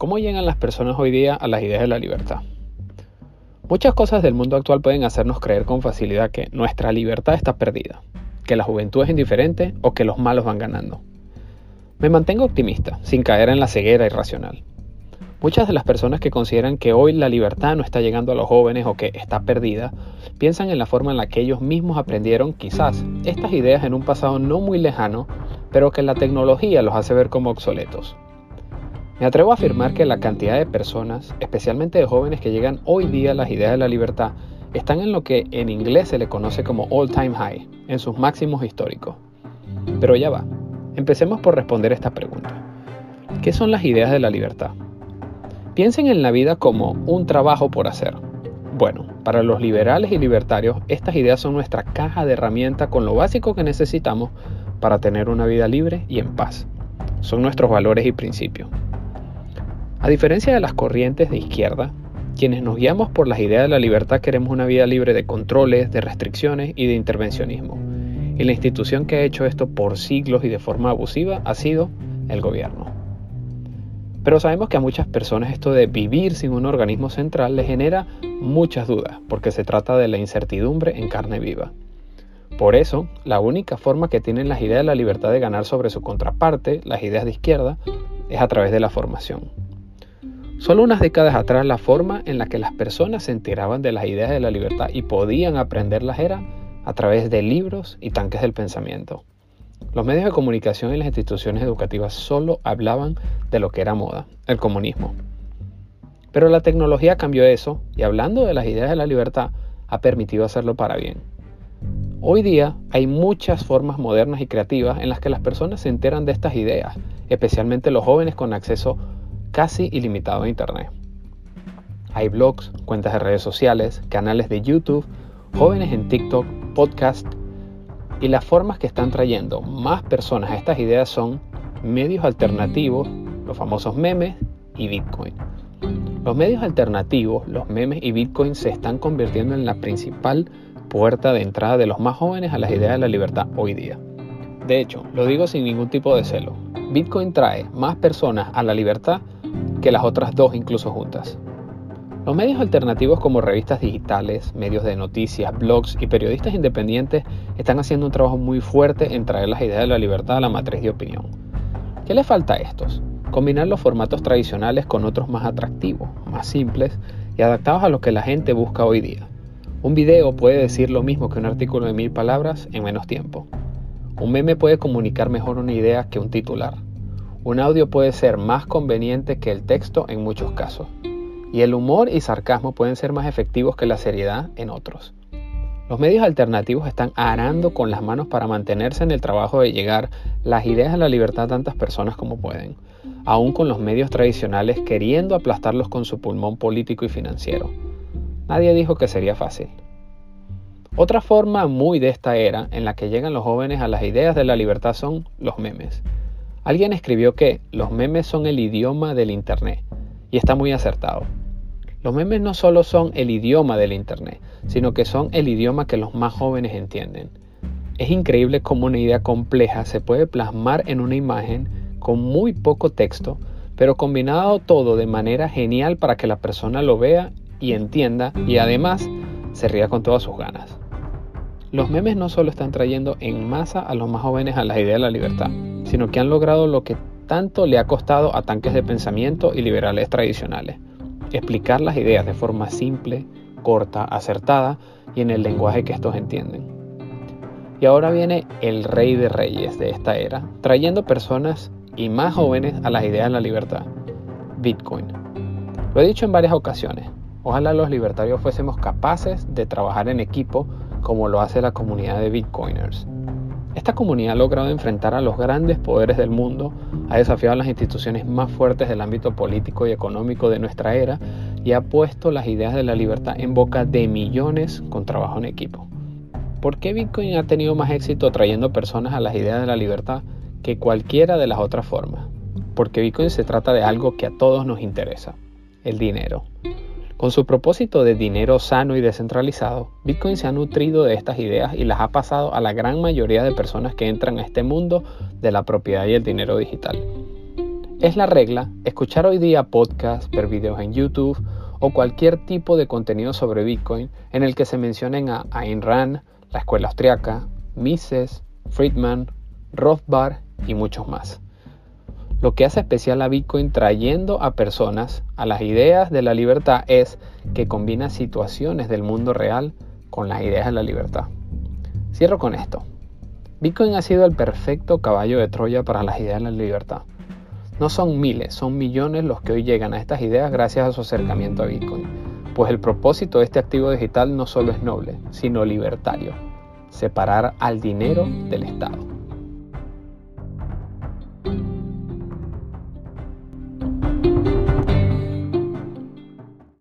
¿Cómo llegan las personas hoy día a las ideas de la libertad? Muchas cosas del mundo actual pueden hacernos creer con facilidad que nuestra libertad está perdida, que la juventud es indiferente o que los malos van ganando. Me mantengo optimista, sin caer en la ceguera irracional. Muchas de las personas que consideran que hoy la libertad no está llegando a los jóvenes o que está perdida, piensan en la forma en la que ellos mismos aprendieron quizás estas ideas en un pasado no muy lejano, pero que la tecnología los hace ver como obsoletos. Me atrevo a afirmar que la cantidad de personas, especialmente de jóvenes que llegan hoy día a las ideas de la libertad, están en lo que en inglés se le conoce como all time high, en sus máximos históricos. Pero ya va, empecemos por responder esta pregunta. ¿Qué son las ideas de la libertad? Piensen en la vida como un trabajo por hacer. Bueno, para los liberales y libertarios, estas ideas son nuestra caja de herramientas con lo básico que necesitamos para tener una vida libre y en paz. Son nuestros valores y principios. A diferencia de las corrientes de izquierda, quienes nos guiamos por las ideas de la libertad queremos una vida libre de controles, de restricciones y de intervencionismo. Y la institución que ha hecho esto por siglos y de forma abusiva ha sido el gobierno. Pero sabemos que a muchas personas esto de vivir sin un organismo central les genera muchas dudas, porque se trata de la incertidumbre en carne viva. Por eso, la única forma que tienen las ideas de la libertad de ganar sobre su contraparte, las ideas de izquierda, es a través de la formación. Solo unas décadas atrás la forma en la que las personas se enteraban de las ideas de la libertad y podían aprenderlas era a través de libros y tanques del pensamiento. Los medios de comunicación y las instituciones educativas solo hablaban de lo que era moda, el comunismo. Pero la tecnología cambió eso y hablando de las ideas de la libertad ha permitido hacerlo para bien. Hoy día hay muchas formas modernas y creativas en las que las personas se enteran de estas ideas, especialmente los jóvenes con acceso casi ilimitado a Internet. Hay blogs, cuentas de redes sociales, canales de YouTube, jóvenes en TikTok, podcast y las formas que están trayendo más personas a estas ideas son medios alternativos, los famosos memes y Bitcoin. Los medios alternativos, los memes y Bitcoin se están convirtiendo en la principal puerta de entrada de los más jóvenes a las ideas de la libertad hoy día. De hecho, lo digo sin ningún tipo de celo. Bitcoin trae más personas a la libertad que las otras dos incluso juntas. Los medios alternativos como revistas digitales, medios de noticias, blogs y periodistas independientes están haciendo un trabajo muy fuerte en traer las ideas de la libertad a la matriz de opinión. ¿Qué le falta a estos? Combinar los formatos tradicionales con otros más atractivos, más simples y adaptados a lo que la gente busca hoy día. Un video puede decir lo mismo que un artículo de mil palabras en menos tiempo. Un meme puede comunicar mejor una idea que un titular. Un audio puede ser más conveniente que el texto en muchos casos, y el humor y sarcasmo pueden ser más efectivos que la seriedad en otros. Los medios alternativos están arando con las manos para mantenerse en el trabajo de llegar las ideas a la libertad a tantas personas como pueden, aún con los medios tradicionales queriendo aplastarlos con su pulmón político y financiero. Nadie dijo que sería fácil. Otra forma muy de esta era en la que llegan los jóvenes a las ideas de la libertad son los memes. Alguien escribió que los memes son el idioma del Internet y está muy acertado. Los memes no solo son el idioma del Internet, sino que son el idioma que los más jóvenes entienden. Es increíble cómo una idea compleja se puede plasmar en una imagen con muy poco texto, pero combinado todo de manera genial para que la persona lo vea y entienda y además se ría con todas sus ganas. Los memes no solo están trayendo en masa a los más jóvenes a la idea de la libertad, sino que han logrado lo que tanto le ha costado a tanques de pensamiento y liberales tradicionales, explicar las ideas de forma simple, corta, acertada y en el lenguaje que estos entienden. Y ahora viene el rey de reyes de esta era, trayendo personas y más jóvenes a las ideas de la libertad, Bitcoin. Lo he dicho en varias ocasiones, ojalá los libertarios fuésemos capaces de trabajar en equipo como lo hace la comunidad de Bitcoiners. Esta comunidad ha logrado enfrentar a los grandes poderes del mundo, ha desafiado las instituciones más fuertes del ámbito político y económico de nuestra era y ha puesto las ideas de la libertad en boca de millones con trabajo en equipo. ¿Por qué Bitcoin ha tenido más éxito trayendo personas a las ideas de la libertad que cualquiera de las otras formas? Porque Bitcoin se trata de algo que a todos nos interesa, el dinero. Con su propósito de dinero sano y descentralizado, Bitcoin se ha nutrido de estas ideas y las ha pasado a la gran mayoría de personas que entran a este mundo de la propiedad y el dinero digital. Es la regla escuchar hoy día podcasts, ver videos en YouTube o cualquier tipo de contenido sobre Bitcoin en el que se mencionen a Ayn Rand, la escuela austriaca, Mises, Friedman, Rothbard y muchos más. Lo que hace especial a Bitcoin trayendo a personas a las ideas de la libertad es que combina situaciones del mundo real con las ideas de la libertad. Cierro con esto. Bitcoin ha sido el perfecto caballo de Troya para las ideas de la libertad. No son miles, son millones los que hoy llegan a estas ideas gracias a su acercamiento a Bitcoin, pues el propósito de este activo digital no solo es noble, sino libertario, separar al dinero del Estado.